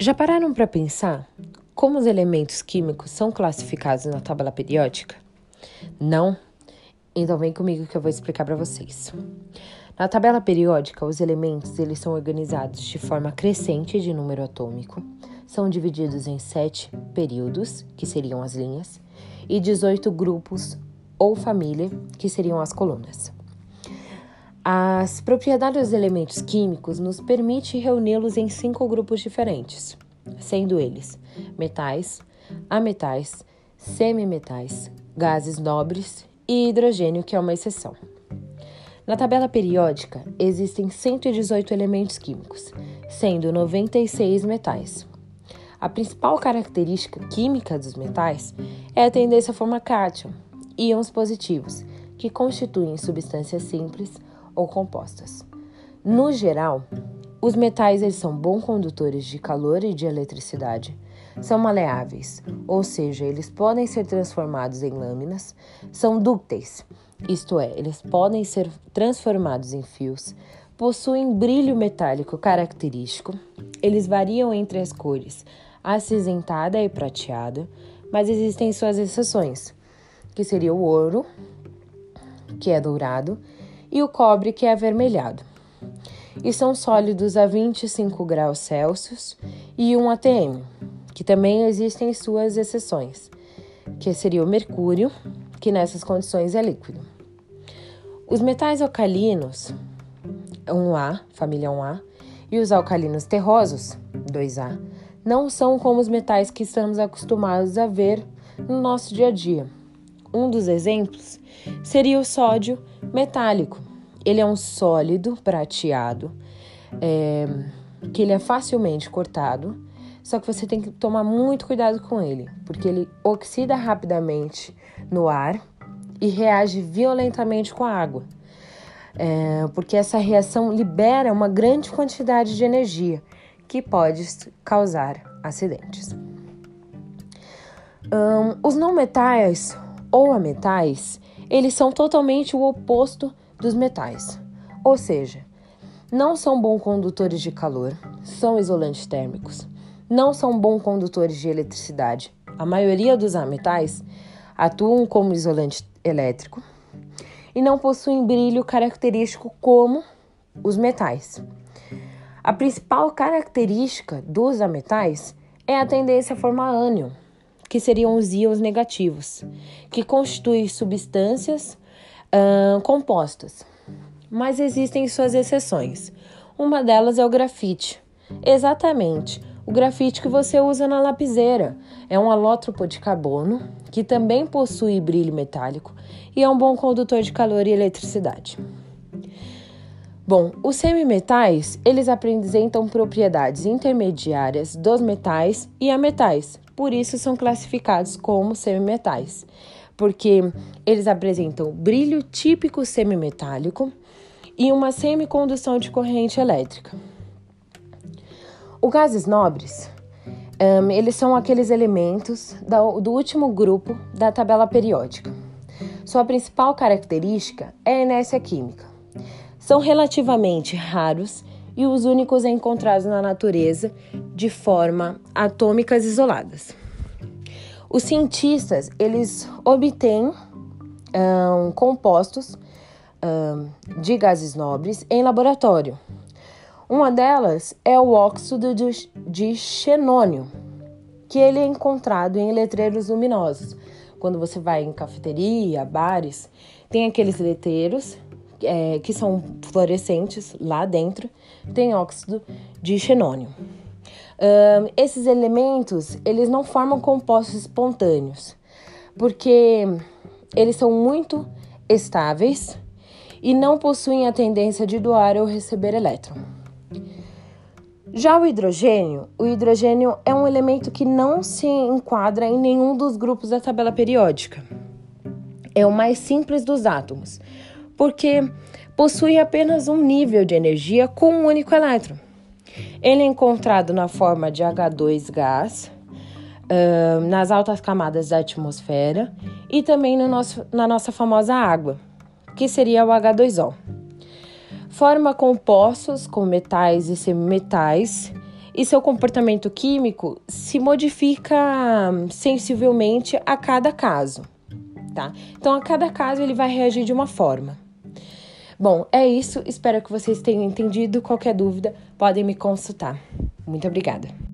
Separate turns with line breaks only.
Já pararam para pensar como os elementos químicos são classificados na tabela periódica? Não? Então vem comigo que eu vou explicar para vocês. Na tabela periódica, os elementos eles são organizados de forma crescente de número atômico, são divididos em sete períodos, que seriam as linhas, e 18 grupos ou família, que seriam as colunas. As propriedades dos elementos químicos nos permite reuni-los em cinco grupos diferentes, sendo eles metais, ametais, semimetais, gases nobres e hidrogênio, que é uma exceção. Na tabela periódica existem 118 elementos químicos, sendo 96 metais. A principal característica química dos metais é a tendência a formar cátion, íons positivos, que constituem substâncias simples ou compostas. No geral, os metais eles são bons condutores de calor e de eletricidade, são maleáveis, ou seja, eles podem ser transformados em lâminas, são dúcteis, isto é, eles podem ser transformados em fios, possuem brilho metálico característico, eles variam entre as cores acinzentada e prateada, mas existem suas exceções, que seria o ouro, que é dourado, e o cobre, que é avermelhado. E são sólidos a 25 graus Celsius e 1 atm, que também existem suas exceções, que seria o mercúrio, que nessas condições é líquido. Os metais alcalinos, 1A, família 1A, e os alcalinos terrosos, 2A, não são como os metais que estamos acostumados a ver no nosso dia a dia. Um dos exemplos seria o sódio metálico. Ele é um sólido prateado, é, que ele é facilmente cortado, só que você tem que tomar muito cuidado com ele, porque ele oxida rapidamente no ar e reage violentamente com a água. É, porque essa reação libera uma grande quantidade de energia que pode causar acidentes. Um, os não metais ou ametais, eles são totalmente o oposto dos metais, ou seja, não são bons condutores de calor, são isolantes térmicos, não são bons condutores de eletricidade. A maioria dos ametais atuam como isolante elétrico e não possuem brilho característico como os metais. A principal característica dos ametais é a tendência a formar ânion, que seriam os íons negativos, que constituem substâncias uh, compostas. Mas existem suas exceções. Uma delas é o grafite. Exatamente, o grafite que você usa na lapiseira. É um alótropo de carbono que também possui brilho metálico e é um bom condutor de calor e eletricidade. Bom, os semimetais, eles apresentam propriedades intermediárias dos metais e ametais, por isso são classificados como semimetais, porque eles apresentam brilho típico semimetálico e uma semicondução de corrente elétrica. Os gases nobres, um, eles são aqueles elementos do último grupo da tabela periódica. Sua principal característica é a inércia química são relativamente raros e os únicos encontrados na natureza de forma atômicas isoladas. Os cientistas eles obtêm um, compostos um, de gases nobres em laboratório. Uma delas é o óxido de, de xenônio, que ele é encontrado em letreiros luminosos. Quando você vai em cafeteria, bares, tem aqueles letreiros é, que são fluorescentes lá dentro, tem óxido de xenônio. Um, esses elementos eles não formam compostos espontâneos, porque eles são muito estáveis e não possuem a tendência de doar ou receber elétron. Já o hidrogênio, o hidrogênio é um elemento que não se enquadra em nenhum dos grupos da tabela periódica. É o mais simples dos átomos, porque possui apenas um nível de energia com um único elétron. Ele é encontrado na forma de H2 gás, nas altas camadas da atmosfera e também no nosso, na nossa famosa água, que seria o H2O. Forma compostos com metais e semimetais e seu comportamento químico se modifica sensivelmente a cada caso, tá? Então, a cada caso ele vai reagir de uma forma. Bom, é isso. Espero que vocês tenham entendido. Qualquer dúvida, podem me consultar. Muito obrigada.